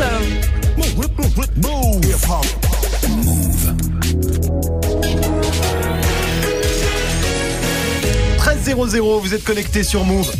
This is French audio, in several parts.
Ciao. Move. 13.00, vous êtes connecté sur Move.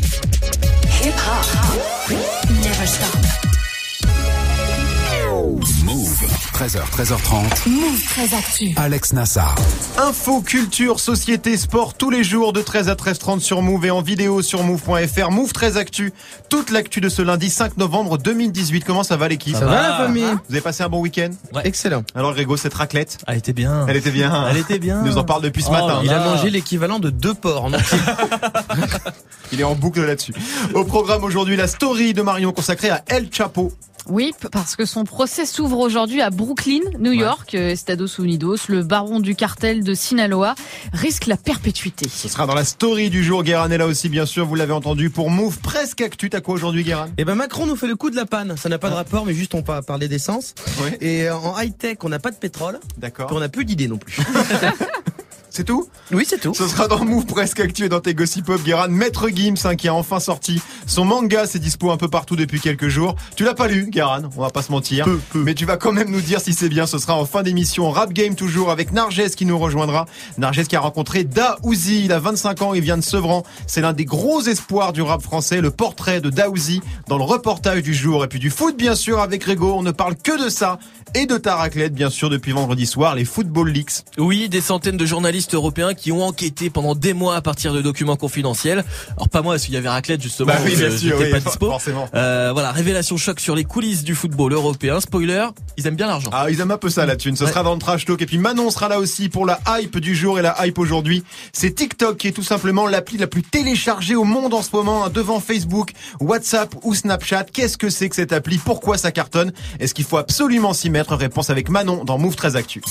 13h, 13h30. Move très actu. Alex Nassar. Info, culture, société, sport, tous les jours de 13 à 13h30 sur Move et en vidéo sur Move.fr. Move 13 Actu, toute l'actu de ce lundi 5 novembre 2018. Comment ça va l'équipe Ça va la famille Vous avez passé un bon week-end Excellent. Alors Grégo, cette raclette, Elle était bien. elle était bien. Elle était bien. Il nous en parle depuis ce Oh, matin. Il a Ah. mangé l'équivalent de deux porcs en entier. Il est en boucle là-dessus. Au programme aujourd'hui, la story de Marion consacrée à El Chapo. Oui, parce que son procès s'ouvre aujourd'hui à Brooklyn, New York. Euh, Estados Unidos, le baron du cartel de Sinaloa, risque la perpétuité. Ce sera dans la story du jour. Guérin est là aussi, bien sûr, vous l'avez entendu, pour Move presque Actu. T'as quoi aujourd'hui, Guérin? Et ben Macron nous fait le coup de la panne. Ça n'a pas de rapport, mais juste on va parler d'essence. Oui. Et euh, en high tech, on n'a pas de pétrole. D'accord. on n'a plus d'idées non plus. C'est tout Oui, c'est tout. Ce sera dans Move presque Actu et dans tes Gossip Pop, Guérin. Maître Gims, hein, qui a enfin sorti son manga, c'est dispo un peu partout depuis quelques jours. Tu l'as pas lu, Guérin, on va pas se mentir. Mais tu vas quand même nous dire si c'est bien. Ce sera en fin d'émission. Rap Game toujours avec Narges qui nous rejoindra. Narges qui a rencontré Daouzi. Il a 25 ans, il vient de Sevran. C'est l'un des gros espoirs du rap français. Le portrait de Daouzi dans le reportage du jour. Et puis du foot, bien sûr, avec Grégo. On ne parle que de ça. Et de ta raclette, bien sûr, depuis vendredi soir, les Football Leaks. Oui, des centaines de journalistes européens qui ont enquêté pendant des mois à partir de documents confidentiels. Alors pas moi, parce qu'il y avait raclette justement. Bah oui, bien sûr, oui, pas dispo. forcément. Euh, voilà, révélation choc sur les coulisses du football européen. Spoiler, ils aiment bien l'argent. Ah, ils aiment un peu ça, la thune. Ce Ouais. sera dans le trash talk. Et puis Manon sera là aussi pour la hype du jour et la hype aujourd'hui. C'est TikTok qui est tout simplement l'appli la plus téléchargée au monde en ce moment, hein, devant Facebook, WhatsApp ou Snapchat. Qu'est-ce que c'est que cette appli? Pourquoi ça cartonne? Est-ce qu'il faut absolument s'y mettre? Réponse avec Manon dans Move 13 Actu.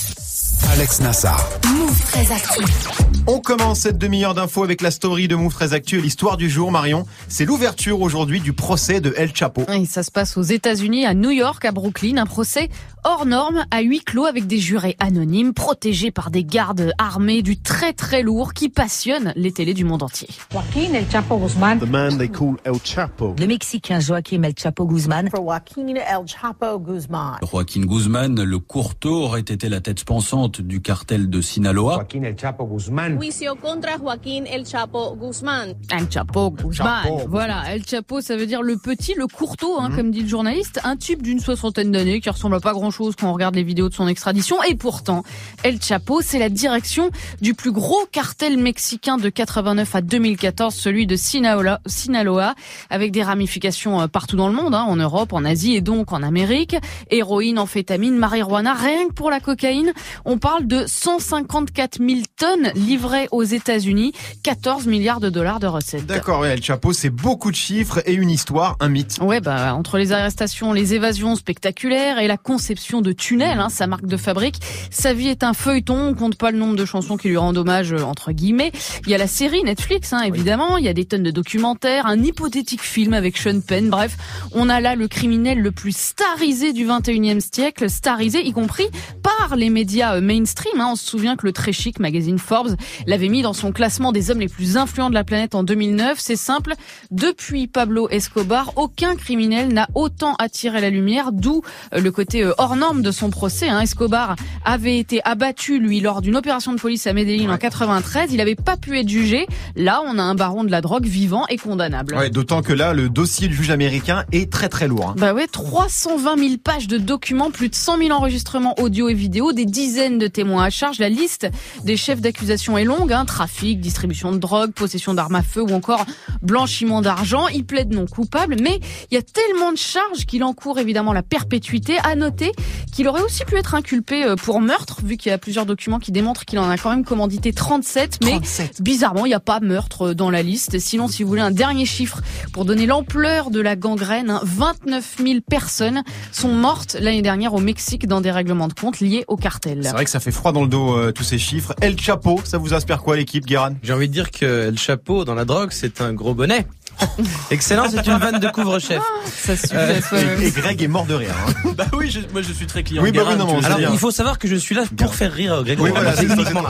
Alex Nassar. Move très actu. On commence cette demi-heure d'infos avec la story de Move 13 Actu et l'histoire du jour, Marion. C'est l'ouverture aujourd'hui du procès de El Chapo. Et ça se passe aux États-Unis, à New York, à Brooklyn, un procès hors norme à huis clos avec des jurés anonymes protégés par des gardes armés du très très lourd qui passionnent les télés du monde entier. Joaquín El Chapo Guzmán. the man they call El Chapo. Le Mexicain Joaquín El Chapo Guzmán. For Joaquín El Chapo Guzmán. Joaquín Guzmán, le courteau, aurait été la tête pensante du cartel de Sinaloa. Joaquín El Chapo Guzmán. Juicio contra Joaquín El Chapo Guzmán. El Chapo. Chapo. Voilà, El Chapo, ça veut dire le petit, le courteau, hein, comme dit le journaliste. Un type d'une soixantaine d'années qui ressemble à pas grand-chose quand on regarde les vidéos de son extradition. Et pourtant, El Chapo, c'est la direction du plus gros cartel mexicain de 89 à 2014, celui de Sinaloa, Sinaloa avec des ramifications euh, partout dans le monde, hein, en Europe, en Asie et donc en Amérique. Héroïne, amphétamine, marijuana, rien que pour la cocaïne, on parle de 154 000 tonnes livrées aux États-Unis, 14 milliards de dollars de recettes. D'accord, ouais, El Chapo, c'est beaucoup de chiffres et une histoire, un mythe. Ouais, bah entre les arrestations, les évasions spectaculaires et la conception de tunnels, hein, sa marque de fabrique, sa vie est un feuilleton. On compte pas le nombre de chansons qui lui rendent hommage euh, entre guillemets. Il y a la série Netflix, hein, évidemment. Il y a des tonnes de documentaires, un hypothétique film avec Sean Penn. Bref, on a là le criminel le plus starisé du 21e siècle, starisé y compris par les médias euh, mainstream. Hein. On se souvient que le très chic magazine Forbes l'avait mis dans son classement des hommes les plus influents de la planète en 2009. C'est simple. Depuis Pablo Escobar, aucun criminel n'a autant attiré la lumière, d'où euh, le côté euh, hors norme de son procès. Hein. Escobar avait été abattu, lui, lors d'une opération de police à Medellín en 93. Il n'avait pas pu être jugé. Là, on a un baron de la drogue vivant et condamnable. Ouais, d'autant que là, le dossier du juge américain est très très lourd. hein. Bah ouais, 320 000 pages de documents, plus de 100 000 enregistrements audio et vidéo, des dizaines de témoins à charge. La liste des chefs d'accusation est longue, hein, trafic, distribution de drogue, possession d'armes à feu ou encore blanchiment d'argent. Il plaide non coupable, mais il y a tellement de charges qu'il encourt évidemment la perpétuité. À noter qu'il aurait aussi pu être inculpé euh, pour meurtre, vu qu'il y a plusieurs documents qui démontrent qu'il en a quand même commandité 37, mais 37. Bizarrement, il n'y a pas meurtre euh, dans la liste. Sinon, si vous voulez un dernier chiffre pour donner l'ampleur de la gangrène, hein, 29 000 personnes sont mortes l'année dernière au Mexique dans des règlements de compte liés au cartel. C'est vrai que ça fait froid dans le dos, euh, tous ces chiffres. El Chapo, ça vous inspire quoi l'équipe, Guéran? J'ai envie de dire que le chapeau dans la drogue, c'est un gros bonnet. Excellent, c'est une vanne de couvre-chef. Ça suffit à soi-même. et, et Greg est mort de rire. hein. Bah oui, je- moi je suis très client. Oui, bah oui, non, tu mais veux on Alors, dire. il faut savoir que je suis là pour faire rire Grégoire. Oui, voilà,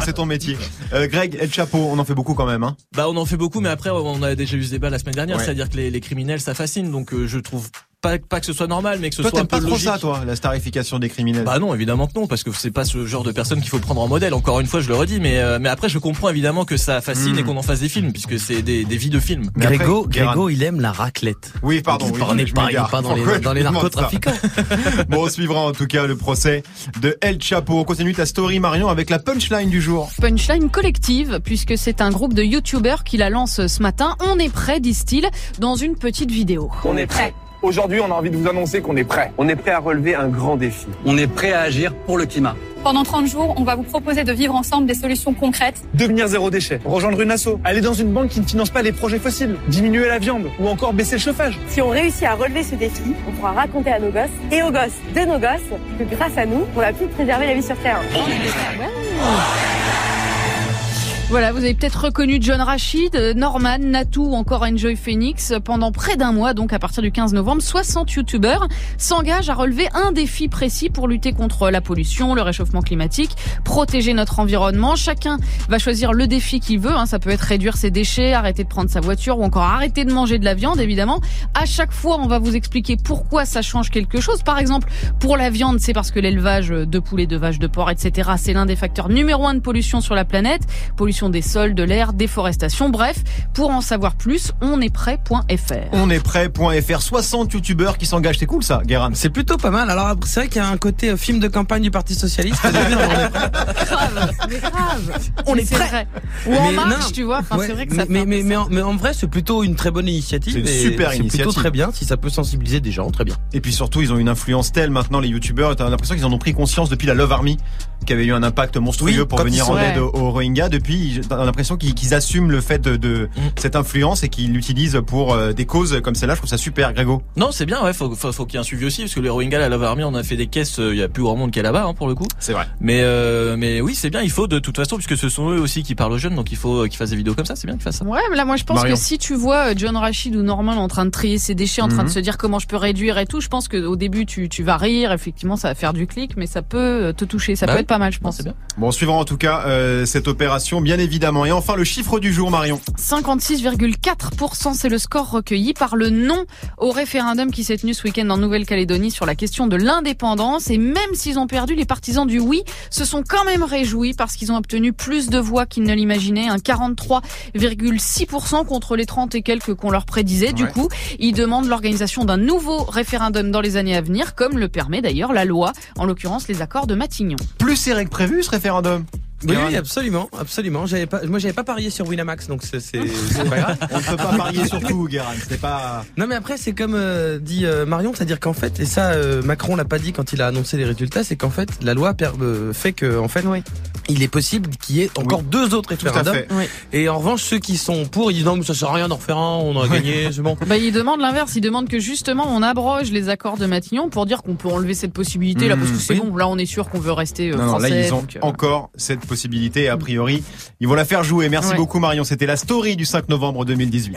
c'est ton, métier. Euh, Greg, El Chapo, on en fait beaucoup quand même. Hein. Bah on en fait beaucoup, mais après on a déjà eu ce débat la semaine dernière, Ouais. c'est-à-dire que les, les criminels ça fascine, donc euh, je trouve pas, pas que ce soit normal, mais que ce Toi, soit un peu pas trop logique. ça, toi, la starification des criminels? Bah non, évidemment que non, parce que c'est pas ce genre de personne qu'il faut prendre en modèle. Encore une fois, je le redis, mais euh, mais après, je comprends évidemment que ça fascine Mm. et qu'on en fasse des films, puisque c'est des, des vies de films. Mais Grégo, Grégo, il aime la raclette. Oui, pardon. Il oui, parle je pas, dans les, Pourquoi dans les narcotrafiquants. Bon, on suivra en tout cas le procès de El Chapo. On continue ta story, Marion, avec la punchline du jour. Punchline collective, puisque c'est un groupe de youtubeurs qui la lance ce matin. On est prêt, disent-ils, dans une petite vidéo. On est prêt. Aujourd'hui, on a envie de vous annoncer qu'on est prêt. On est prêt à relever un grand défi. On est prêt à agir pour le climat. Pendant 30 jours, on va vous proposer de vivre ensemble des solutions concrètes. Devenir zéro déchet, rejoindre une asso, aller dans une banque qui ne finance pas les projets fossiles, diminuer la viande ou encore baisser le chauffage. Si on réussit à relever ce défi, on pourra raconter à nos gosses et aux gosses de nos gosses que grâce à nous, on a pu préserver la vie sur Terre. Voilà, vous avez peut-être reconnu John Rachid, euh, Norman, Natou ou encore Enjoy Phoenix. Pendant près d'un mois, donc à partir du 15 novembre, 60 youtubeurs s'engagent à relever un défi précis pour lutter contre la pollution, le réchauffement climatique, protéger notre environnement. Chacun va choisir le défi qu'il veut. hein. Ça peut être réduire ses déchets, arrêter de prendre sa voiture ou encore arrêter de manger de la viande, évidemment. À chaque fois, on va vous expliquer pourquoi ça change quelque chose. Par exemple, pour la viande, c'est parce que l'élevage de poulets, de vaches, de porcs, etc., c'est l'un des facteurs numéro un de pollution sur la planète. Pollution des sols, de l'air, déforestation. Bref, pour en savoir plus, on est prêt.fr. On est prêt.fr. 60 youtubeurs qui s'engagent. C'est cool ça, Guérin. C'est plutôt pas mal. Alors c'est vrai qu'il y a un côté euh, film de campagne du Parti Socialiste. grave, mais grave. On Mais est prêt. vrai. Ou en Mais marche, non. tu vois. Enfin, Ouais, c'est vrai que mais, ça mais, mais, mais en, mais en vrai, c'est plutôt une très bonne initiative. C'est une super C'est initiative. plutôt très bien. Si ça peut sensibiliser des gens, très bien. Et puis surtout, ils ont une influence telle maintenant, les youtubeurs. T'as l'impression qu'ils en ont pris conscience depuis la Love Army, qui avait eu un impact monstrueux Oui, pour venir en aide Ouais. aux Rohingyas. Depuis, t'as l'impression qu'ils assument le fait de, de Mm. cette influence et qu'ils l'utilisent pour euh, des causes comme celle-là. Je trouve ça super, Grégo. Non, c'est bien, ouais, faut, faut, faut qu'il y ait un suivi aussi, parce que les Rohingyas, la Love Army, on a fait des caisses, il y a plus grand monde qui est là-bas, hein, pour le coup. C'est vrai. Mais euh, mais oui, c'est bien, il faut de toute façon, puisque ce sont eux aussi qui parlent aux jeunes, donc il faut euh, qu'ils fassent des vidéos comme ça, c'est bien qu'ils fassent ça. Ouais, mais là, moi, je pense Marion. que si tu vois euh, John Rachid ou Norman en train de trier ses déchets, en train Mhm. de se dire comment je peux réduire et tout, je pense qu'au début, tu, tu vas rire, effectivement, ça va faire du clic, mais ça peut euh, te toucher. Ça Bah peut oui. être pas mal, je pense. c'est bien. Bon, on suivra en tout cas euh, cette opération, bien évidemment. Et enfin, le chiffre du jour, Marion. 56,4%, c'est le score recueilli par le non au référendum qui s'est tenu ce week-end en Nouvelle-Calédonie sur la question de l'indépendance. Et même s'ils ont perdu, les partisans du oui se sont quand même réjouis parce qu'ils ont obtenu plus de voix qu'ils ne l'imaginaient, un 43,6% contre les 30 et quelques qu'on leur prédisait. Du Ouais. coup, ils demandent l'organisation d'un nouveau référendum dans les années à venir, comme le permet d'ailleurs la loi, en l'occurrence les accords de Matignon. Plus serré que prévu, ce référendum? Oui, oui, absolument, absolument. J'avais pas, moi, j'avais pas parié sur Winamax, donc c'est, c'est, c'est pas grave. On ne peut pas parier sur tout, Guérin. C'était pas. Non, mais après, c'est comme euh, dit euh, Marion, c'est-à-dire qu'en fait, et ça, euh, Macron l'a pas dit quand il a annoncé les résultats, c'est qu'en fait, la loi per- euh, fait que, en fait, Oui. il est possible qu'il y ait encore deux autres Tout à référendums. fait. Oui. Et en revanche, ceux qui sont pour, ils disent non, mais ça sert à rien d'en refaire un, on a gagné, c'est bon. Bah, il demande l'inverse. Il demande que justement on abroge les accords de Matignon pour dire qu'on peut enlever cette possibilité là, parce que c'est oui. bon. Là, on est sûr qu'on veut rester euh, Non, non, français. là, ils ont donc, euh, encore cette possibilité. A priori, ils vont la faire jouer. Merci Ouais. beaucoup, Marion. C'était la story du 5 novembre 2018.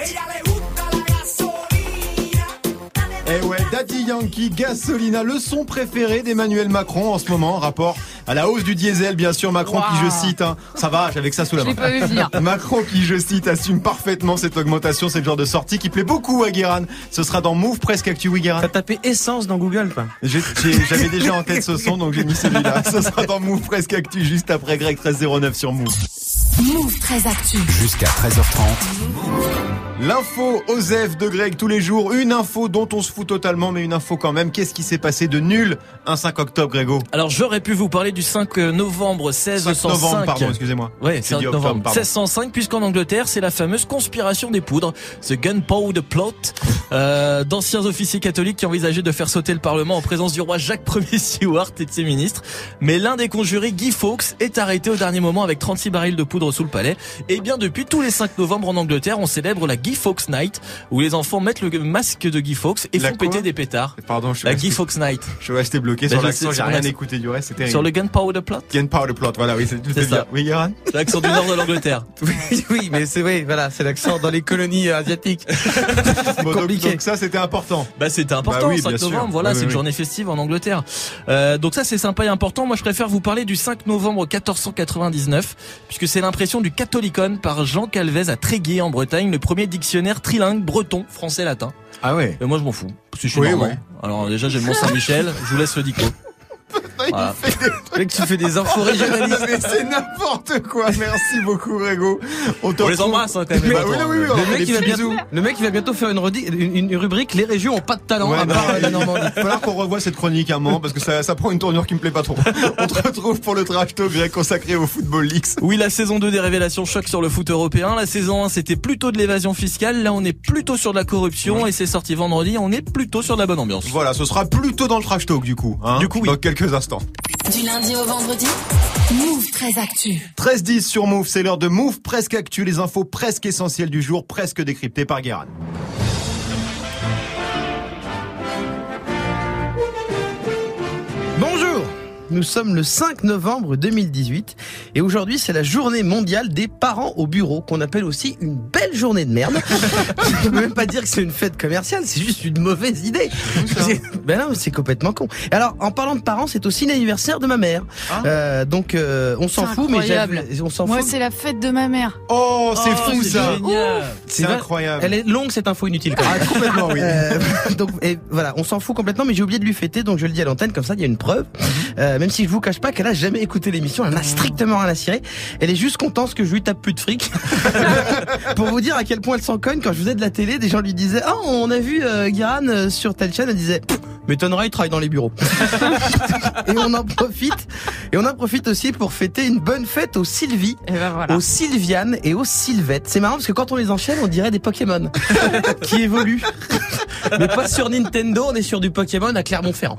Daddy Yankee, Gasolina, le son préféré d'Emmanuel Macron en ce moment, rapport à la hausse du diesel, bien sûr. Macron qui, je cite, hein, ça va, j'avais que ça sous la main. pas vu venir. Macron qui, je cite, assume parfaitement cette augmentation. C'est le genre de sortie qui plaît beaucoup à Guéran. Ce sera dans Move Presque Actu, oui, Guéran. T'as tapé essence dans Google, quoi. J'avais déjà en tête ce son, donc j'ai mis celui-là. Ce sera dans Move Presque Actu, juste après Greg 1309 sur Move. Move très actu. Jusqu'à 13h30. L'info Osef de Greg tous les jours. Une info dont on se fout totalement, mais une info quand même. Qu'est-ce qui s'est passé de nul un 5 octobre, Grégo Alors j'aurais pu vous parler du 5 novembre 1605. 5 novembre, pardon, excusez-moi. Ouais, J'ai 5 dit octobre, novembre pardon. 1605, puisqu'en Angleterre, c'est la fameuse conspiration des poudres, ce gunpowder plot, euh, d'anciens officiers catholiques qui envisageaient de faire sauter le Parlement en présence du roi Jacques Ier Stewart et de ses ministres. Mais l'un des conjurés, Guy Fawkes, est arrêté au dernier moment avec 36 barils de poudre sous le palais. Et bien depuis tous les 5 novembre en Angleterre, on célèbre la Guy Fawkes Night, où les enfants mettent le masque de Guy Fawkes et La font péter des pétards. Pardon, je suis La Guy Fawkes Night. je suis resté bloqué Ben, sur l'accent, j'ai rien écouté du reste, c'était Sur le gunpowder plot. Gunpowder plot, voilà, oui, c'est tout fait bien. ça. Oui, Guéran C'est l'accent du nord de l'Angleterre. Oui, oui, mais c'est oui, voilà, c'est l'accent dans les colonies euh, asiatiques. Bon, donc, compliqué. donc ça, c'était important. Bah c'était important, Bah oui, 5 bien sûr. novembre, voilà, Oui, c'est une journée festive en Angleterre. Euh, donc ça c'est sympa et important. Moi je préfère vous parler du 5 novembre 1499, puisque c'est l'impression du Catholicon par Jean Calvez à Tréguier en Bretagne, le premier dictionnaire trilingue breton, français, latin. Ah ouais. Et moi je m'en fous. Parce que je suis Oui, ouais. Alors déjà j'ai le Mont Saint-Michel, je vous laisse le dico. Voilà. Mec, tu fais des infos régionalistes. Mais c'est n'importe quoi. Merci beaucoup, Grégo. On, les embrasse hein, quand même. les Bah bâtons, oui, hein. oui, oui, on Le fait mec, des il va bientôt, bisous. le mec, il va bientôt faire une, redi- une, une rubrique Les régions ont pas de talent Ouais, à part la il va falloir qu'on revoie cette chronique un moment parce que ça, ça prend une tournure qui me plaît pas trop. On te retrouve pour le trash talk grec consacré au Football League. Oui, la saison 2 des révélations choc sur le foot européen. La saison 1, c'était plutôt de l'évasion fiscale. Là, on est plutôt sur de la corruption et c'est sorti vendredi. On est plutôt sur de la bonne ambiance. Voilà, ce sera plutôt dans le trash talk du coup. Hein, Du coup, oui. Dans quelques instants. Du lundi au vendredi, Move très actu. 13-10 sur Move, c'est l'heure de Move presque actu, les infos presque essentielles du jour, presque décryptées par Guérin. Nous sommes le 5 novembre 2018 et aujourd'hui c'est la journée mondiale des parents au bureau qu'on appelle aussi une belle journée de merde. Je peux même pas dire que c'est une fête commerciale, c'est juste une mauvaise idée. Ben non, c'est complètement con. Alors en parlant de parents, c'est aussi l'anniversaire de ma mère. Euh, donc euh, on s'en fout, mais incroyable. j'avais- on s'en Moi, fout. c'est la fête de ma mère. Oh, c'est Oh, fou c'est ça. C'est incroyable. Elle est longue cette info inutile. Quand même. Ah, complètement, oui. Euh, donc et voilà, on s'en fout complètement, mais j'ai oublié de lui fêter, donc je le dis à l'antenne comme ça, il y a une preuve. Euh, même si je vous cache pas qu'elle a jamais écouté l'émission, elle n'a strictement rien à cirer. Elle est juste contente que je lui tape plus de fric. Pour vous dire à quel point elle s'en cogne, quand je faisais de la télé, des gens lui disaient Ah, on a vu euh, euh, sur telle chaîne, elle disait M'étonnerait, il travaille dans les bureaux. et on en profite, et on en profite aussi pour fêter une bonne fête aux Sylvie, Et ben voilà. aux Sylviane et aux Sylvette. C'est marrant parce que quand on les enchaîne, on dirait des Pokémon qui évoluent. Mais pas sur Nintendo, on est sur du Pokémon à Clermont-Ferrand.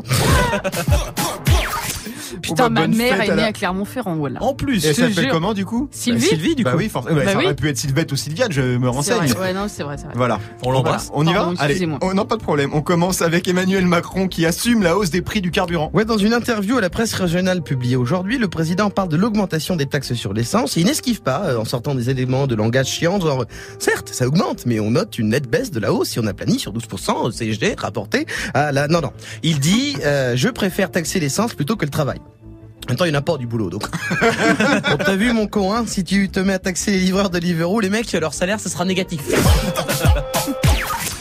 Putain, bah, ma bonne mère fête est à née la- à Clermont-Ferrand, voilà. En plus, Et elle s'appelle comment du coup? Sylvie Bah, Sylvie, du coup. Bah oui, forcément. Bah, Bah ça oui. aurait pu être Sylvette ou Sylviane, je me renseigne. vrai. Ouais, non, c'est vrai, c'est vrai. Voilà. On l'embrasse. On y va Pardon, Allez. Oh, non, pas de problème. On commence avec Emmanuel Macron qui assume la hausse des prix du carburant. Ouais, dans une interview à la presse régionale publiée aujourd'hui, le président parle de l'augmentation des taxes sur l'essence et il n'esquive pas euh, en sortant des éléments de langage chiant, genre euh, certes, ça augmente, mais on note une nette baisse de la hausse si on aplanit sur 12% au CSG rapporté à la... Non, non. Il dit, euh, je préfère taxer l'essence plutôt que le travail. En même temps, il n'y en a pas du boulot, donc. Bon, T'as vu, mon con, hein, si tu te mets à taxer les livreurs de Deliveroo, les mecs, leur salaire, ça sera négatif.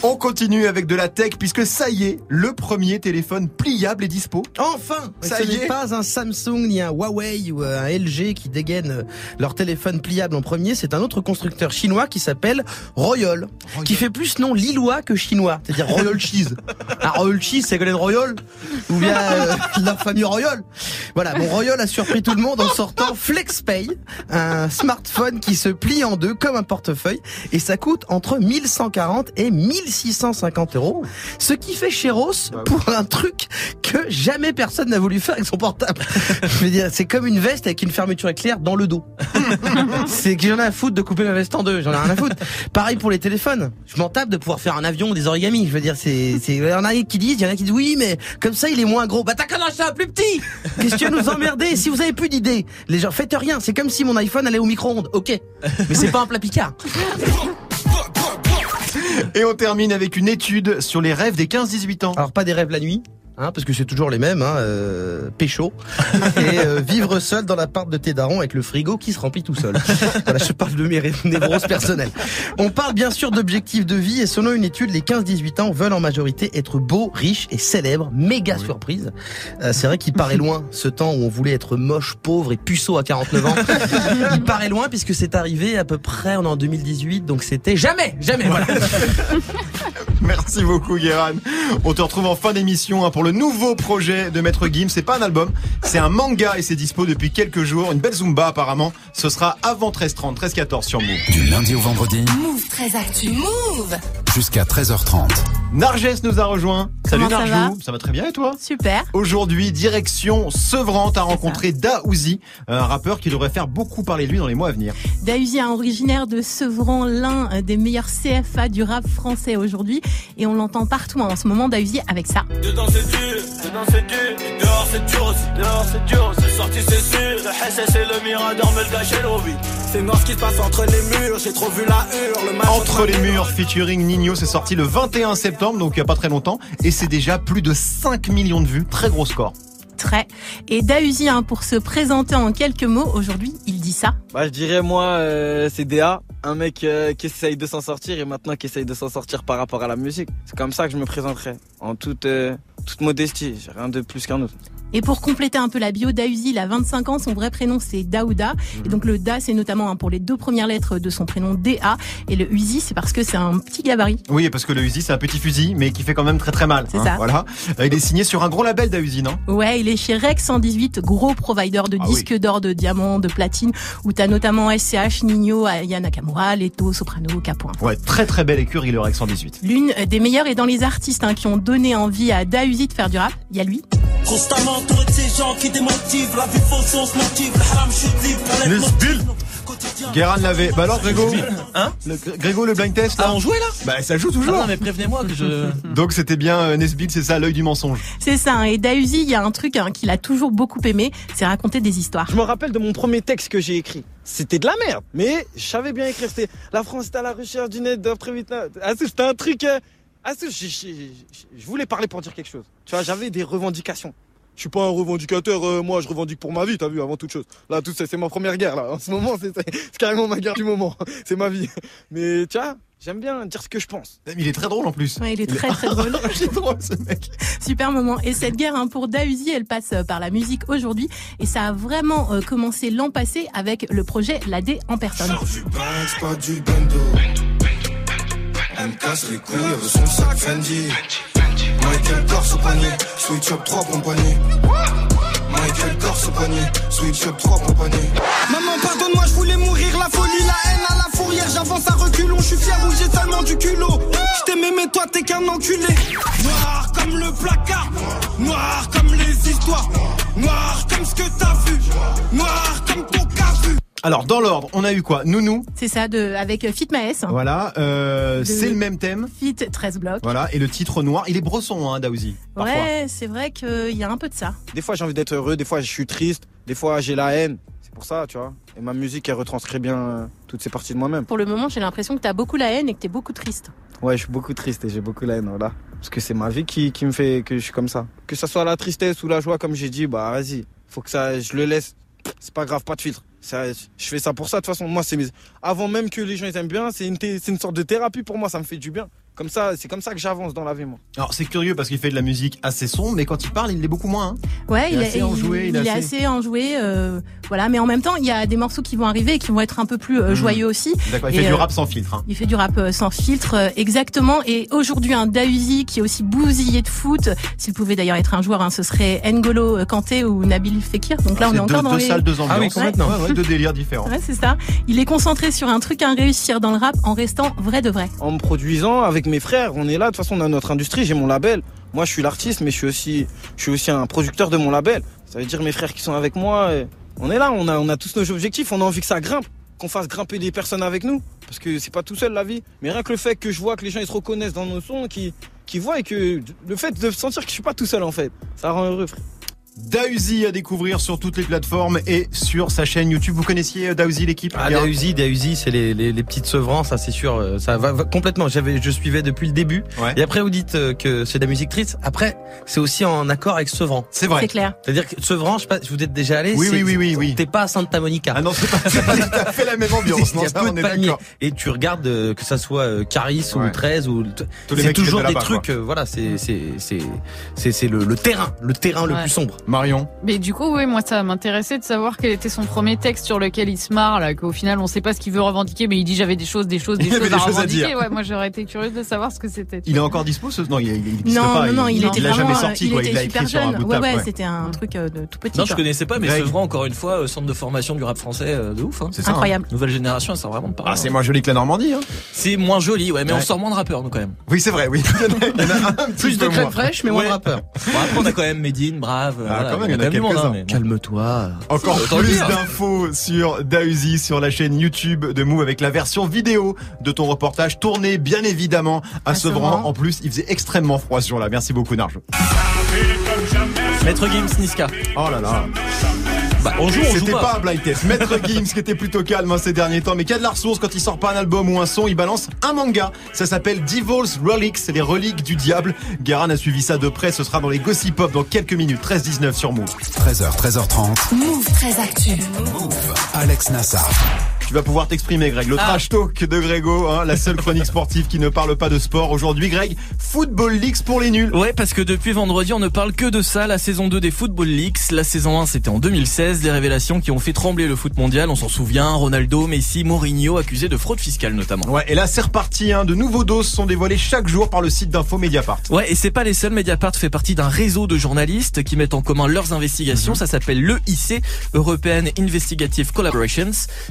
On continue avec de la tech puisque ça y est, le premier téléphone pliable est dispo. Enfin Ça Ce y n'est est. pas un Samsung ni un Huawei ou un LG qui dégainent euh, leur téléphone pliable en premier, c'est un autre constructeur chinois qui s'appelle Royal, qui fait plus nom lillois que chinois, c'est-à-dire Royal Cheese. Ah, Royal Cheese, c'est Golden Royal Ou bien euh, la famille Royal Voilà, bon Royal a surpris tout le monde en sortant FlexPay, un smartphone qui se plie en deux comme un portefeuille, et ça coûte entre 1140 et 1650 euros, ce qui fait chéros pour un truc que jamais personne n'a voulu faire avec son portable. Je veux dire, c'est comme une veste avec une fermeture éclair dans le dos. c'est que j'en ai à foutre de couper ma veste en deux, j'en ai rien à foutre. Pareil pour les téléphones. Je m'en tape de pouvoir faire un avion ou des origamis. Je veux dire, c'est, c'est, il y en a qui disent, il y en a qui disent oui, mais comme ça il est moins gros. Bah t'as qu'à acheter un plus petit! Qu'est-ce que tu nous emmerder? Si vous avez plus d'idées, les gens, faites rien. C'est comme si mon iPhone allait au micro-ondes. Ok. Mais c'est pas un plat picard. Et on termine avec une étude sur les rêves des 15-18 ans. Alors pas des rêves la nuit. Hein, parce que c'est toujours les mêmes, hein, euh, pécho et euh, vivre seul dans l'appart de tes darons avec le frigo qui se remplit tout seul. voilà, je parle de mes névroses personnelles. On parle bien sûr d'objectifs de vie et selon une étude, les 15-18 ans veulent en majorité être beaux, riches et célèbres. Méga surprise. Euh, c'est vrai qu'il paraît loin ce temps où on voulait être moche, pauvre et puceau à 49 ans. Il paraît loin puisque c'est arrivé à peu près on est en 2018, donc c'était jamais, jamais. Voilà. Merci beaucoup Guéran. On te retrouve en fin d'émission hein, pour le nouveau projet de Maître Gims. C'est pas un album, c'est un manga et c'est dispo depuis quelques jours. Une belle Zumba apparemment. Ce sera avant 13h30, 13h14 sur Move. Du lundi au vendredi Move très actu. Move jusqu'à 13h30. Narges nous a rejoint. Salut ça Narjou. Ça va très bien et toi Super. Aujourd'hui, direction Sevran, t'as rencontré Daouzi, un rappeur qui devrait faire beaucoup parler de lui dans les mois à venir. Dahuzi, un originaire de Sevran, l'un des meilleurs CFA du rap français aujourd'hui. Et on l'entend partout hein, en ce moment, Dahuzi, avec ça. Dedans c'est dur, dedans c'est dur, et dehors c'est dur aussi, dehors c'est dur, c'est sorti c'est sûr, le SS et le Mirador me le gâchent le hobby. C'est noir ce qui se passe entre les murs, j'ai trop vu la hurle, le match Entre les murs featuring Nino, c'est sorti le 21 septembre, donc il y a pas très longtemps, et c'est déjà plus de 5 millions de vues, très gros score. Très. Et Dahuzi, hein, pour se présenter en quelques mots, aujourd'hui, il dit dit ça Bah je dirais moi euh, c'est DA, un mec euh, qui essaye de s'en sortir et maintenant qui essaye de s'en sortir par rapport à la musique. C'est comme ça que je me présenterai, en toute, euh, toute modestie, j'ai rien de plus qu'un autre. Et pour compléter un peu la bio, Dausi, il a 25 ans, son vrai prénom c'est Daouda. Et donc le Da, c'est notamment hein, pour les deux premières lettres de son prénom DA. Et le Uzi, c'est parce que c'est un petit gabarit. Oui, parce que le Uzi, c'est un petit fusil, mais qui fait quand même très très mal. C'est hein, ça. Voilà. Euh, Il est signé sur un gros label d'Ausi, non? Ouais, il est chez Rex 118, gros provider de Ah disques d'or, de diamants, de platine, où t'as notamment SCH, Nino, Aya Nakamura, Leto, Soprano, Capoin. Ouais, très très belle écurie, le Rex 118. L'une des meilleures et dans les artistes hein, qui ont donné envie à Dausi de faire du rap, il y a lui. Constamment entouré de ces gens qui démotivent La vie fausse, on se motive Le haram chute libre la lettre motive. Guérin l'avait. Bah alors, Grégo Hein le, Grégo, le blind test là Ah, on jouait là? Bah ça joue toujours. Ah non, mais prévenez-moi que je. Donc c'était bien euh, Nesbitt, c'est ça, l'œil du mensonge. C'est ça, hein, et Dausi, il y a un truc hein, qu'il a toujours beaucoup aimé, c'est raconter des histoires. Je me rappelle de mon premier texte que j'ai écrit. C'était de la merde, mais je savais bien écrire. C'était la France est à la recherche d'une aide très vite. Ah, c'était un truc. euh, Ah, je, je- je- je voulais parler pour dire quelque chose. Tu vois, j'avais des revendications. Je suis pas un revendicateur, euh, moi je revendique pour ma vie, t'as vu, avant toute chose. Là, tout ça, c'est ma première guerre, là. En ce moment, c'est carrément ma guerre du moment. C'est ma vie. Mais tu vois, j'aime bien dire ce que je pense. Il est très drôle en plus. Ouais, il est très très drôle. C'est drôle ce mec. Super moment. Et cette guerre hein, pour Dausi, elle passe euh, par la musique aujourd'hui. Et ça a vraiment euh, commencé l'an passé avec le projet L'AD en personne. Pas du bando. Elle me casse les couilles, elle veut son sac Fendi. Michael Kors au panier, switch up 3 compagnies. Michael Kors au panier, switch up 3 compagnies. Maman pardonne-moi je voulais mourir La folie, la haine à la fourrière J'avance à reculons, je suis fier où j'ai seulement du culot Je t'aimais mais toi t'es qu'un enculé Noir comme le placard Noir comme les histoires Noir comme ce que t'as vu Noir comme ton cas vu Alors dans l'ordre, on a eu quoi? Nounou, C'est ça, de, avec Fit Maes. voilà, euh, c'est le même thème. Fit 13 blocs. Voilà, et le titre noir, il est bresson, hein, Daouzi. Ouais, c'est vrai qu'il y a un peu de ça. Des fois, j'ai envie d'être heureux, des fois, je suis triste, des fois, j'ai la haine. C'est pour ça, tu vois. Et ma musique, elle retranscrit bien euh, toutes ces parties de moi-même. Pour le moment, j'ai l'impression que t'as beaucoup la haine et que t'es beaucoup triste. Ouais, je suis beaucoup triste et j'ai beaucoup la haine, voilà. Parce que c'est ma vie qui, qui me fait que je suis comme ça. Que ça soit la tristesse ou la joie, comme j'ai dit, bah vas-y. Faut que ça, je le laisse. C'est pas grave, pas de filtre. Je fais ça pour ça, de toute façon. Moi, c'est mes... Avant même que les gens aiment bien, c'est une, une sorte de thérapie pour moi, ça me fait du bien. Comme ça, c'est comme ça que j'avance dans la vie, moi. Alors c'est curieux parce qu'il fait de la musique assez sombre, mais quand il parle, il l'est beaucoup moins. hein. Ouais, Il est assez enjoué, il est est assez- enjoué, euh, voilà. Mais en même temps, il y a des morceaux qui vont arriver et qui vont être un peu plus euh, Mhm. joyeux aussi. D'accord, il Et, fait du euh, rap sans filtre. hein. Il fait du rap euh, sans filtre, euh, exactement. Et aujourd'hui, un Dausi qui est aussi bousillé de foot. S'il pouvait d'ailleurs être un joueur, hein, ce serait N'Golo Kanté ou Nabil Fekir. Donc là, on C'est est encore deux, dans deux les... salles, deux ambiances. Ah oui, complètement. Ouais, ouais, deux délires différents. Ouais, c'est ça. Il est concentré sur un truc à réussir dans le rap en restant vrai de vrai. en me produisant avec mes frères. On est là, de toute façon, on a notre industrie, j'ai mon label. Moi, je suis l'artiste, mais je suis aussi, je suis aussi un producteur de mon label. Ça veut dire mes frères qui sont avec moi. on est là, on a, on a tous nos objectifs. On a envie que ça grimpe, qu'on fasse grimper des personnes avec nous, parce que c'est pas tout seul la vie. Mais rien que le fait que je vois que les gens ils se reconnaissent dans nos sons, qui, qui voient et que le fait de sentir que je suis pas tout seul en fait, ça rend heureux, frère. Dausi à découvrir sur toutes les plateformes et sur sa chaîne YouTube. Vous connaissiez euh, Dausi l'équipe Ah, Dausi, Dausi, c'est les, les, les petites sevrants, ça c'est sûr, euh, ça va, va complètement. J'avais, je suivais depuis le début. Ouais. Et après vous dites euh, que c'est de la musique triste. Après, c'est aussi en accord avec Sevran. C'est vrai. C'est clair. C'est-à-dire que Sevran, je sais pas, vous êtes déjà allé. Oui, oui, oui, oui, oui. T'es pas à Santa Monica. Ah non, c'est pas, c'est pas tout à fait la même ambiance. Non, Il y a ça, peu on de. Et tu regardes euh, que ça soit euh, Caris Ouais. ou 13 ou c'est toujours des trucs. euh, voilà, c'est c'est c'est c'est c'est le, le terrain, le terrain le plus sombre. Marion. Mais du coup, oui, moi, ça m'intéressait de savoir quel était son premier texte sur lequel il se marre, là, qu'au final, on sait pas ce qu'il veut revendiquer, mais il dit j'avais des choses, des choses, des Il avait choses des à choses à revendiquer. dire. ouais, moi, j'aurais été curieuse de savoir ce que c'était. Il est encore dispo ce... Non, il, il Non, pas. non, non, il, était l'a vraiment, jamais sorti. il quoi. était il l'a super écrit sur un jeune. ouais, ouais, ouais. c'était un truc euh, de tout petit. Non, je connaissais pas, mais Greg. Sevran, encore une fois, euh, centre de formation du rap français euh, de ouf. Hein. C'est ça. hein. Incroyable. Nouvelle génération, ça vraiment de parler. Ah, c'est moins joli que la Normandie. Hein. C'est moins joli, ouais, mais on sort moins de rappeurs, nous, quand même. Oui, c'est vrai, oui. Il a Plus de crème fraîche, mais moins de rappeurs. On a quand même Medine, Brave. Ah, voilà, quand même, il y en a quelques-uns. hein, bon. Calme-toi. Encore plus d'infos sur Dausi sur la chaîne YouTube de Move avec la version vidéo de ton reportage tourné bien évidemment à À Sevran. Sevran. En plus, il faisait extrêmement froid ce jour-là. Merci beaucoup Narjo. Maître Gims, Niska. Oh là là. Bah, on joue, on joue C'était pas. pas un blind test. Maître Gims qui était plutôt calme hein, ces derniers temps, mais qui a de la ressource quand il sort pas un album ou un son, il balance un manga. Ça s'appelle Devil's Relics, les reliques du diable. Guérin a suivi ça de près, ce sera dans les Gossip Pop dans quelques minutes, 13-19 sur Move. 13h, 13h30. Move très actu. Alex Nassar. Tu vas pouvoir t'exprimer, Greg. Le Ah. trash talk de Grégo, hein, la seule chronique sportive qui ne parle pas de sport. Aujourd'hui, Greg, Football Leagues pour les nuls. Ouais, parce que depuis vendredi, on ne parle que de ça, la saison 2 des Football Leagues. La saison 1, c'était en 2016, des révélations qui ont fait trembler le foot mondial. On s'en souvient, Ronaldo, Messi, Mourinho, accusés de fraude fiscale notamment. Ouais, et là, c'est reparti. Hein, de nouveaux doses sont dévoilés chaque jour par le site d'info Mediapart. Ouais, et c'est pas les seuls. Mediapart fait partie d'un réseau de journalistes qui mettent en commun leurs investigations. Ça s'appelle l'EIC, European Investigative Collaborations.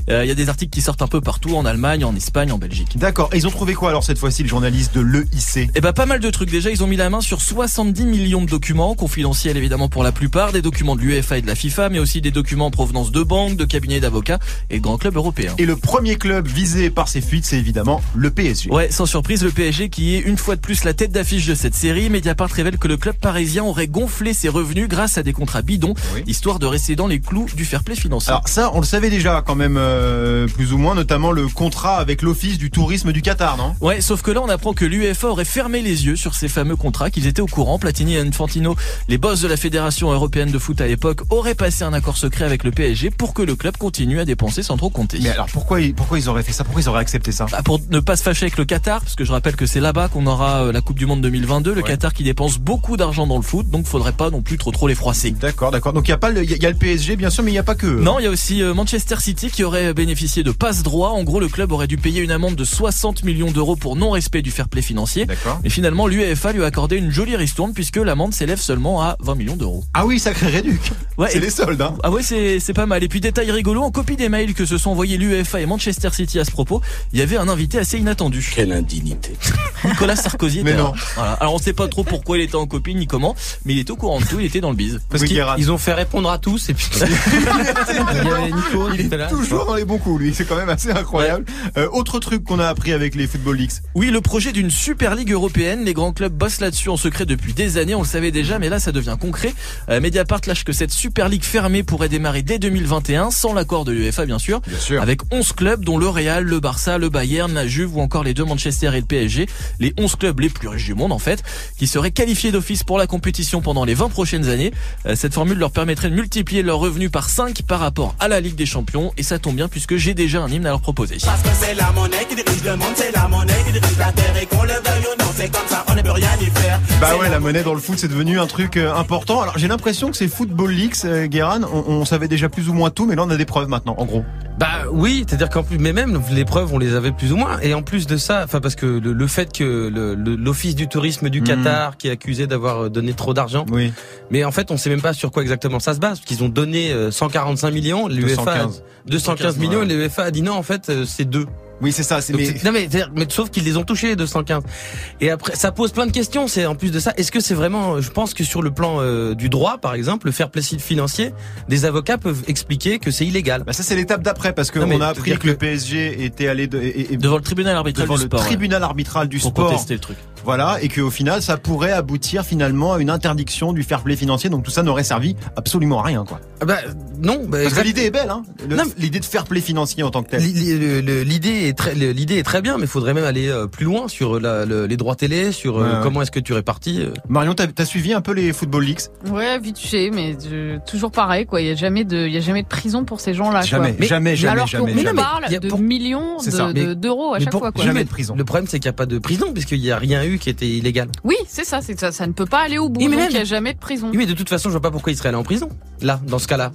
Euh, Il y a des articles qui sortent un peu partout, en Allemagne, en Espagne, en Belgique. D'accord. Et ils ont trouvé quoi alors cette fois-ci, le journaliste de l'EIC Eh ben pas mal de trucs déjà, ils ont mis la main sur 70 millions de documents, confidentiels évidemment pour la plupart, des documents de l'UEFA et de la FIFA, mais aussi des documents en provenance de banques, de cabinets d'avocats et de grands clubs européens. Et le premier club visé par ces fuites, c'est évidemment le PSG. Ouais, sans surprise, le PSG qui est une fois de plus la tête d'affiche de cette série. Mediapart révèle que le club parisien aurait gonflé ses revenus grâce à des contrats bidons, histoire de rester dans les clous du fair play financier. Alors ça, on le savait déjà quand même euh, plus ou moins, notamment le contrat avec l'Office du tourisme du Qatar, non? Ouais, sauf que là, on apprend que l'UEFA aurait fermé les yeux sur ces fameux contrats, qu'ils étaient au courant. Platini et Infantino, les boss de la Fédération européenne de foot à l'époque, auraient passé un accord secret avec le PSG pour que le club continue à dépenser sans trop compter. Mais alors pourquoi ils, pourquoi ils auraient fait ça? Pourquoi ils auraient accepté ça? Bah, pour ne pas se fâcher avec le Qatar, parce que je rappelle que c'est là-bas qu'on aura euh, la Coupe du Monde 2022, le Ouais. Qatar qui dépense beaucoup d'argent dans le foot, donc faudrait pas non plus trop trop les froisser. D'accord, d'accord. Donc il y a pas le, il y a- il y a le PSG bien sûr, mais il n'y a pas que. eux. Non, il y a aussi euh, Manchester City qui aurait bénéficié de passe droit. En gros, le club aurait dû payer une amende de 60 millions d'euros pour non-respect du fair play financier. D'accord. Et finalement, l'UEFA lui a accordé une jolie ristourne puisque l'amende s'élève seulement à 20 millions d'euros. Ah oui, sacré réduc. Ouais, c'est et- les soldes, hein. Ah ouais, c'est c'est pas mal. Et puis détail rigolo, en copie des mails que se sont envoyés l'UEFA et Manchester City à ce propos, il y avait un invité assez inattendu. Quelle indignité. Nicolas Sarkozy était Mais là. non. Voilà. Alors on sait pas trop pourquoi il était en copie ni comment, mais il était au courant de tout, il était dans le bise. Parce Oui, qu'ils ont fait répondre à tous et puis il y avait Nico Il tout à est toujours dans les bons coups, lui. C'est quand même assez incroyable. Euh, autre truc qu'on a appris avec les Football Leagues. Oui, le projet d'une Super Ligue européenne. Les grands clubs bossent là-dessus en secret depuis des années. On le savait déjà, mais là, ça devient concret. Euh, Mediapart lâche que cette Super Ligue fermée pourrait démarrer dès 2021, sans l'accord de l'UEFA, bien sûr. Bien sûr. Avec 11 clubs, dont le Real, le Barça, le Bayern, la Juve ou encore les deux Manchester et le PSG. Les 11 clubs les plus riches du monde, en fait, qui seraient qualifiés d'office pour la compétition pendant les 20 prochaines années. Euh, cette formule leur permettrait de multiplier leurs revenus par 5 par rapport à la Ligue des Champions. Et ça tombe bien puisque j'ai déjà un hymne à leur proposer. Parce que c'est la monnaie qui dirige le monde, c'est la monnaie qui dirige la terre et qu'on le veuille ou non, c'est comme ça, on ne peut rien y faire. Bah C'est ouais, la monnaie dans le foot, c'est devenu un truc euh, important. Alors j'ai l'impression que ces Football Leagues, euh, Guérin, on, on savait déjà plus ou moins tout, mais là on a des preuves maintenant, en gros. Bah oui, c'est-à-dire qu'en plus, mais même les preuves, on les avait plus ou moins. Et en plus de ça, enfin parce que le, le fait que le- le- l'office du tourisme du Mhm. Qatar qui est accusé d'avoir euh, donné trop d'argent, Oui. mais en fait on sait même pas sur quoi exactement ça se base, parce qu'ils ont donné euh, 145 millions, l'UEFA 215. 215 millions, ouais. et l'UEFA a dit non en fait euh, c'est deux. Oui, c'est ça. C'est mais Non mais, mais sauf qu'ils les ont touchés les 215. Et après ça pose plein de questions. C'est en plus de ça, est-ce que c'est vraiment Je pense que sur le plan euh, du droit, par exemple, le fair play financier, des avocats peuvent expliquer que c'est illégal. Bah ça c'est l'étape d'après parce que Non, mais on a appris que le PSG était allé de, et- et- Devant le tribunal arbitral devant du le sport. ouais. tribunal arbitral du Pour sport. contester le truc. Voilà, et qu'au final, ça pourrait aboutir finalement à une interdiction du fair play financier. Donc tout ça n'aurait servi absolument à rien, quoi. Ah bah non, bah, Parce que l'idée est belle, hein. L'idée de fair play financier en tant que tel. L'idée est très, l'idée est très bien, mais il faudrait même aller euh, plus loin sur la- le- les droits télé, sur euh, Ouais, comment est-ce que tu répartis. euh. Marion, t'as as suivi un peu les football leagues Ouais, vite fait, mais je- toujours pareil, quoi. Il y a jamais de, il y a jamais de prison pour ces gens-là, Jamais, quoi. jamais, jamais, Alors jamais, qu'on jamais. parle de pour- millions de- d'euros à mais chaque pour- fois, quoi. jamais mais de prison. Le problème, c'est qu'il n'y a pas de prison, puisqu'il n'y a rien eu qui était illégal. Oui, c'est ça, c'est ça, ça ne peut pas aller au bout. Oui, mais donc même- il y a jamais de prison. Oui, mais de toute façon, je vois pas pourquoi il serait allé en prison. Là, dans ce cas-là.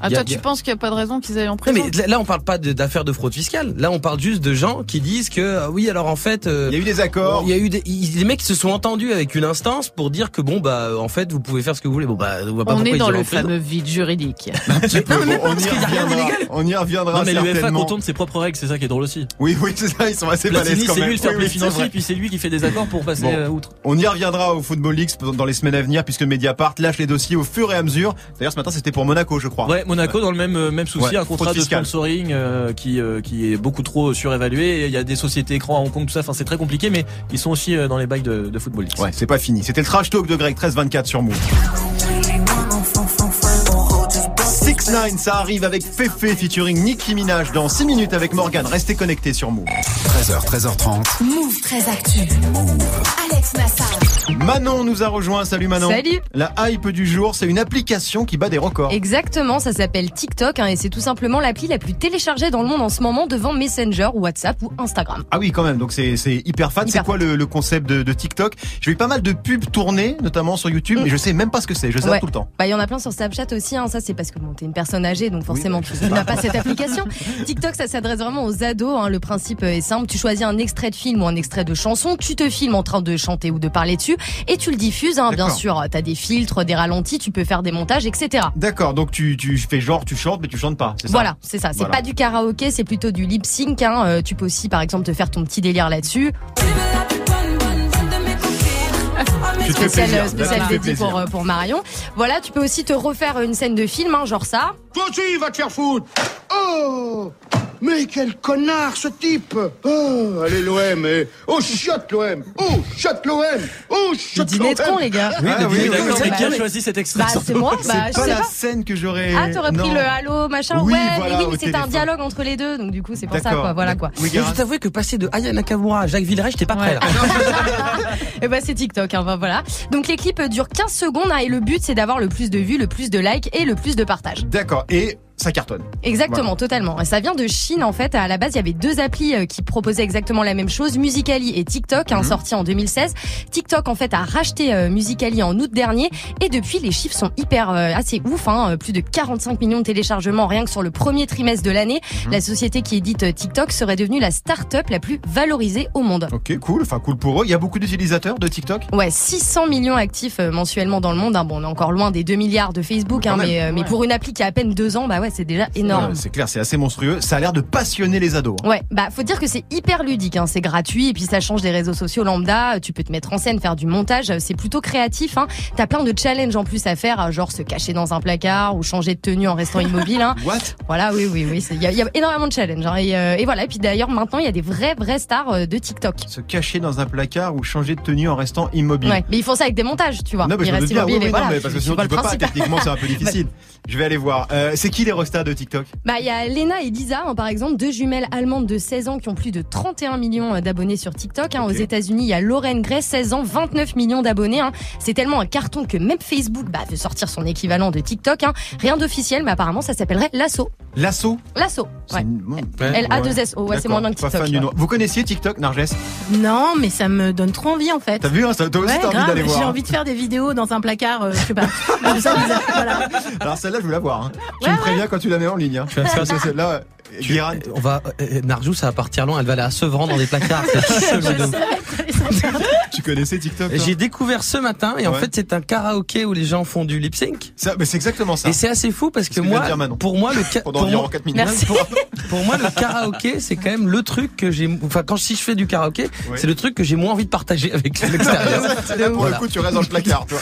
Ah, a- toi, tu a- penses qu'il n'y a pas de raison qu'ils aillent en Non, prison mais là- on parle pas d'affaires de fraude fiscale. Là, on parle juste de gens qui disent que ah oui, alors en fait, euh, Il y a eu des accords. il y a eu des, les mecs se sont entendus avec une instance pour dire que bon bah en fait vous pouvez faire ce que vous voulez. Bon bah on voit pas On est dans le fameux vide juridique. Non, mais même pas on parce y qu'il y a rien reviendra. d'illégal. On y reviendra Non mais l'UEFA contourne ses propres règles, c'est ça qui est drôle aussi. Oui, oui, c'est ça. Ils sont assez balèzes quand c'est même. lui le fair c'est financier, puis c'est lui qui fait des accords pour passer euh, outre. On y reviendra au Football League dans les semaines à venir puisque Mediapart lâche les dossiers au fur et à mesure. D'ailleurs, ce matin, c'était pour Monaco, je crois. Ouais, Monaco dans le même euh, même souci, Ouais, un contrat de sponsoring euh, qui euh, qui est beaucoup trop surévalué. Et Il y a des sociétés écrans à Hong Kong, tout ça. Enfin, c'est très compliqué, mais ils sont aussi dans les bails de, de football. League. Ouais, c'est pas fini. C'était le trash talk de Greg 1324 sur Move. Six 6ix9ine, ça arrive avec Fefe featuring Nicki Minaj dans 6 minutes avec Morgan. Restez connectés sur Move. 13h, 13h30. Move très actu. Alex Nassar. Manon nous a rejoint. Salut Manon. Salut. La hype du jour, c'est une application qui bat des records. Exactement, ça s'appelle TikTok hein, et c'est tout simplement l'appli la plus téléchargée dans le monde en ce moment devant Messenger, WhatsApp ou Instagram. Ah oui, quand même. Donc c'est hyper fan. C'est quoi le, le concept de, de TikTok? J'ai vu pas mal de pubs tourner, notamment sur YouTube, mais je sais même pas ce que c'est. Je sais Ouais. tout le temps. Bah il y en a plein sur Snapchat aussi, hein. ça c'est parce que bon, t'es une personne âgée donc forcément tu n'as pas cette application. TikTok ça s'adresse vraiment aux ados, hein. le principe est simple, tu choisis un extrait de film ou un extrait de chanson, tu te filmes en train de chanter ou de parler dessus et tu le diffuses, hein. bien sûr, t'as des filtres, des ralentis, tu peux faire des montages, etc. D'accord. Donc tu tu fais genre tu chantes, mais tu chantes pas. Ça Voilà, c'est ça. C'est Voilà. pas du karaoké, c'est plutôt du lip sync. Hein. Euh, tu peux aussi, par exemple, te faire ton petit délire là-dessus. Tu Spécial, plaisir. euh, spécial tu dédié pour, euh, pour Marion. Voilà, tu peux aussi te refaire une scène de film, hein, genre ça. Toi aussi, va te faire foutre Oh Mais quel connard, ce type Oh, allez, l'OM eh. Oh, chiotte, l'OM Oh, chiotte, l'OM Oh, chiotte, dîner de l'OM. con, les gars. Oui, Ah oui, oui, d'accord. oui, Mais qui a bah, choisi cet extrait Bah, c'est moi. Bah, c'est pas la pas. scène que j'aurais. Ah, t'aurais pris le halo, machin. Oui, ouais, voilà, mais oui, mais c'était un dialogue entre les deux, donc du coup, c'est pour ça, D'accord. quoi. Voilà, quoi. Oui, je t'avoue que passer de Aya Nakamura à Jacques Villeray, j'étais pas prêt là. Et bah, c'est TikTok, hein, bah, voilà. Donc, les clips durent 15 secondes, hein, et le but, c'est d'avoir le plus de vues, le plus de likes et le plus de partages. D'accord. Et ça cartonne. Exactement, Voilà. totalement. Ça vient de Chine en fait. À la base, il y avait deux applis euh, qui proposaient exactement la même chose, Musicali et TikTok, hein, Mhm. sortis en 2016. TikTok en fait a racheté euh, Musicali en août dernier et depuis les chiffres sont hyper euh, assez ouf. Hein, plus de 45 millions de téléchargements rien que sur le premier trimestre de l'année. Mhm. La société qui édite TikTok serait devenue la start-up la plus valorisée au monde. Ok, cool. Enfin, cool pour eux. Il y a beaucoup d'utilisateurs de TikTok? Ouais, 600 millions actifs mensuellement dans le monde. hein. Bon, on est encore loin des 2 milliards de Facebook, hein, même. mais, mais pour une appli qui a à peine deux ans, bah ouais, c'est déjà énorme. Euh, C'est clair, c'est assez monstrueux. Ça a l'air de passionner les ados. hein. Ouais, bah faut dire que c'est hyper ludique, hein. c'est gratuit et puis ça change des réseaux sociaux lambda. Tu peux te mettre en scène, faire du montage, c'est plutôt créatif. Hein. T'as plein de challenges en plus à faire, euh, genre se cacher dans un placard ou changer de tenue en restant immobile. Hein. What? Voilà, oui, oui, oui, il y, a- il y a énormément de challenges. Hein. Et, euh, et voilà, et puis d'ailleurs maintenant il y a des vrais, vrais stars euh, de TikTok. Se cacher dans un placard ou changer de tenue en restant immobile. Ouais, mais ils font ça avec des montages, tu vois. Non, mais ils je restent. Oui, immobiles oui, non, voilà. mais parce que sinon tu peux pas. Techniquement, c'est un peu difficile. Je vais aller voir. Euh, c'est qui les restas de TikTok Bah, il y a Lena et Lisa, hein, par exemple, deux jumelles allemandes de 16 ans qui ont plus de 31 millions euh, d'abonnés sur TikTok. Hein. Aux États-Unis, il y a Lauren Gray, 16 ans, 29 millions d'abonnés. Hein. C'est tellement un carton que même Facebook bah, veut sortir son équivalent de TikTok. Hein. Rien d'officiel, mais apparemment, ça s'appellerait Lasso. Lasso Lasso. Ouais. Ouais. L-A-2-S-O. Ouais, c'est moins bien que TikTok. Vous connaissiez TikTok, Narges? Non, mais ça me donne trop envie en fait. T'as vu, hein, ça- toi aussi Ouais, t'as envie d'aller voir. J'ai envie de faire des vidéos dans un placard, euh, je sais pas. Voilà. Alors celle-là, je veux la voir. hein. Tu me préviens quand tu la mets en ligne. Hein. vas faire celle-là, Tu- on va, euh, Narjou, ça va partir loin. Elle va aller à Sevran dans des placards. C'est. tu connaissais TikTok J'ai découvert ce matin et en fait c'est un karaoké où les gens font du lip sync. Ça, mais c'est exactement ça. Et c'est assez fou parce que moi, pour moi le ca- Pendant pour environ moi- 4 minutes. Merci. Pour, pour moi, le karaoké, c'est quand même le truc que j'ai. Enfin, quand si je fais du karaoké, Ouais. c'est le truc que j'ai moins envie de partager avec l'extérieur. Pour Voilà. le coup, tu restes dans le placard, toi.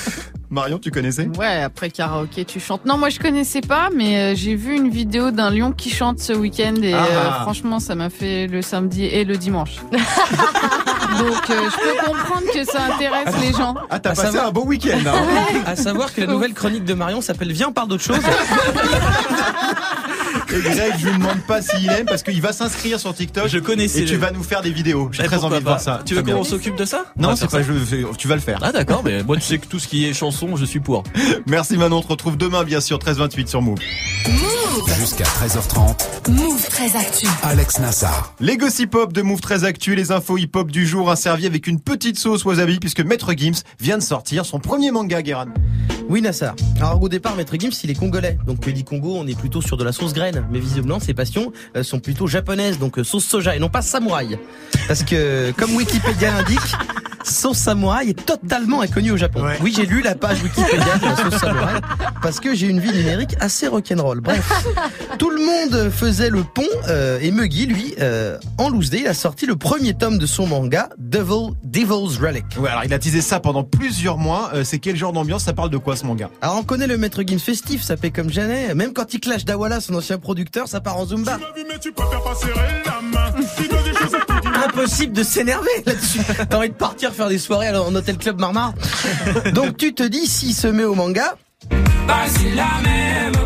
Marion, tu connaissais Ouais, après karaoké, tu chantes. Non, moi je connaissais pas, mais euh, j'ai vu une vidéo d'un lion qui chante ce week-end et Ah. euh, franchement, ça m'a fait le samedi et le dimanche. Donc euh, je peux comprendre que ça intéresse les gens. Ah, t'as passé savoir- un bon week-end. Hein. À savoir que la nouvelle chronique de Marion s'appelle Viens, on parle d'autre chose. Et Greg, je lui demande pas s'il aime parce qu'il va s'inscrire sur TikTok. Je connaissais Et tu le- vas nous faire des vidéos. J'ai Eh, très envie de voir ça. Tu veux qu'on s'occupe de ça On Non, c'est pas. Je, tu vas le faire. Ah d'accord, mais moi tu sais que tout ce qui est chanson, je suis pour. Merci Manon. On te retrouve demain, bien sûr, 13h28 sur Move. Jusqu'à 13h30. Move très actu. Alex Nassar. Les gossip hop de Move très actu, les infos hip hop du jour, servi avec une petite sauce wasabi puisque Maître Gims vient de sortir son premier manga, Guéran. Oui, Nassar. Alors, au départ, Maître Gims, il est congolais. Donc, dit Congo, on est plutôt sur de la sauce graine. Mais visiblement, ses passions euh, sont plutôt japonaises. Donc, euh, sauce soja et non pas samouraï. Parce que, comme Wikipédia l'indique, sauce samouraï est totalement inconnue au Japon. Ouais. Oui, j'ai lu la page Wikipédia de la sauce samouraï. Parce que j'ai une vie numérique assez rock'n'roll. Bref. Tout le monde faisait le pont, euh, et Muggy, lui, euh, en loose day, il a sorti le premier tome de son manga, Devil, Devil's Relic. Ouais, alors il a teasé ça pendant plusieurs mois. Euh, c'est quel genre d'ambiance? Ça parle de quoi ce manga Alors on connaît le maître Gims festif, ça fait comme jamais. Même quand il clash Dawala, son ancien producteur, ça part en Zumba. Impossible de s'énerver là-dessus. T'as envie de partir faire des soirées en hôtel club Marmar. Donc tu te dis, s'il se met au manga,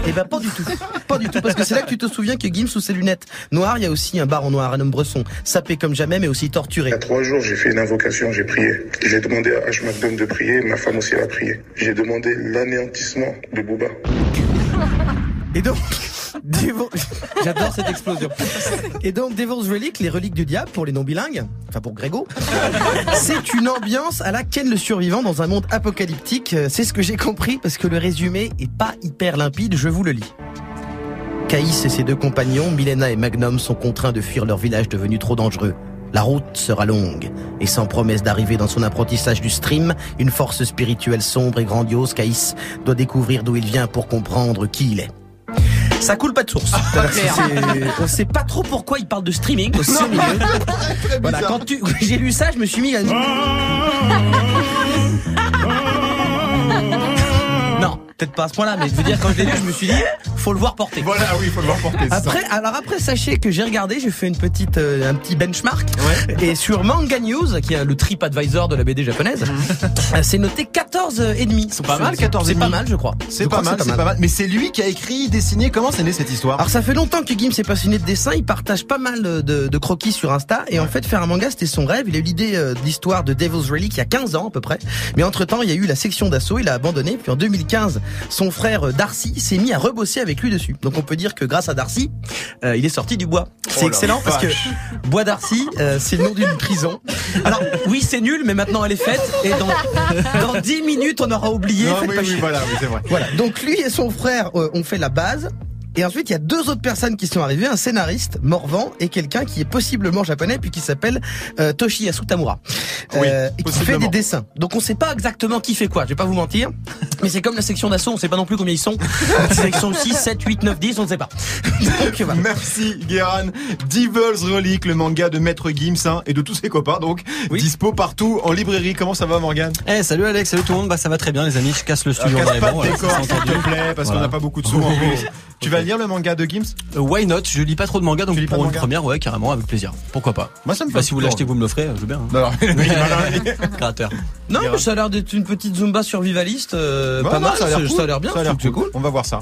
Eh ben pas du tout, pas du tout, parce que c'est là que tu te souviens que Gims sous ses lunettes noires, il y a aussi un bar en noir, un homme bresson, sapé comme jamais, mais aussi torturé. Il y a trois jours, j'ai fait une invocation, j'ai prié. J'ai demandé à H. McDonald de prier, ma femme aussi a prié. J'ai demandé l'anéantissement de Booba. Et donc, j'adore cette explosion. Et donc, Devil's Relic, les reliques du diable pour les non bilingues, enfin pour Grégo, c'est une ambiance à la Ken le survivant dans un monde apocalyptique. Euh, C'est ce que j'ai compris parce que le résumé est pas hyper limpide. Je vous le lis. Caïs et ses deux compagnons, Milena et Magnum, sont contraints de fuir leur village devenu trop dangereux. La route sera longue, et sans promesse d'arriver dans son apprentissage du stream, une force spirituelle sombre et grandiose, Caïs doit découvrir d'où il vient pour comprendre qui il est. Ça coule pas de source. C'est- On sait pas trop pourquoi il parle de streaming aussi au milieu. Voilà, quand tu, j'ai lu ça, je me suis mis à... Non, peut-être pas à ce point-là, mais je veux dire, quand je l'ai lu, je me suis dit, faut le voir porter. Voilà, oui, il faut le voir porter. Après, alors après, sachez que j'ai regardé, j'ai fait une petite, euh, un petit benchmark, et sur Manga News, qui est le trip advisor de la BD japonaise, euh, c'est noté 14 et demi. C'est pas mal, 14 et C'est pas mal, je crois. C'est pas mal, c'est pas mal. Mais c'est lui qui a écrit, dessiné. Comment c'est né cette histoire? Alors ça fait longtemps que Gims est passionné de dessin, il partage pas mal de, de croquis sur Insta et en fait faire un manga c'était son rêve, il a eu l'idée euh, de l'histoire de Devil's Relic il y a 15 ans à peu près. Mais entre-temps, il y a eu la section d'assaut, il a abandonné puis en 2015, son frère Darcy s'est mis à rebosser avec lui dessus. Donc on peut dire que grâce à Darcy, euh, il est sorti du bois. C'est Oh la excellent parce que. Bois Darcy, euh, c'est le nom d'une prison. Alors oui, c'est nul mais maintenant elle est faite et dans dans 10 minutes on aura oublié, Non, oui, voilà, c'est vrai. Voilà. Donc lui et son frère euh, ont fait la base. Et ensuite, il y a deux autres personnes qui sont arrivées, un scénariste, Morvan, et quelqu'un qui est possiblement japonais, puis qui s'appelle euh, Toshiyasu Tamura, Oui, Euh, et qui fait des dessins. Donc on sait pas exactement qui fait quoi, je vais pas vous mentir, mais c'est comme la section d'assaut, on sait pas non plus combien ils sont. section 6, 7, 8, 9, 10, on ne sait pas. Donc voilà. Merci Guéran. Devil's Relic, le manga de Maître Gims hein, et de tous ses copains. Donc dispo partout en librairie. Comment ça va Morgan Eh salut Alex, salut tout le monde, bah ça va très bien les amis, je casse le studio Ah, casse pas voilà, décor, s'il te plaît, parce qu'on Voilà. n'a pas beaucoup de sous en plus. Tu vas lire le manga de Gims? Euh, Why not? Je lis pas trop de manga donc pas pour une première ouais carrément avec plaisir. Pourquoi pas? Moi ça me fait Bah si vous l'achetez vous me l'offrez, je veux bien. hein. Non, non, ça a l'air d'être une petite zumba survivaliste, euh, pas non, mal. ça a l'air ça cool. a l'air bien. Ça a l'air c'est cool. On va voir ça.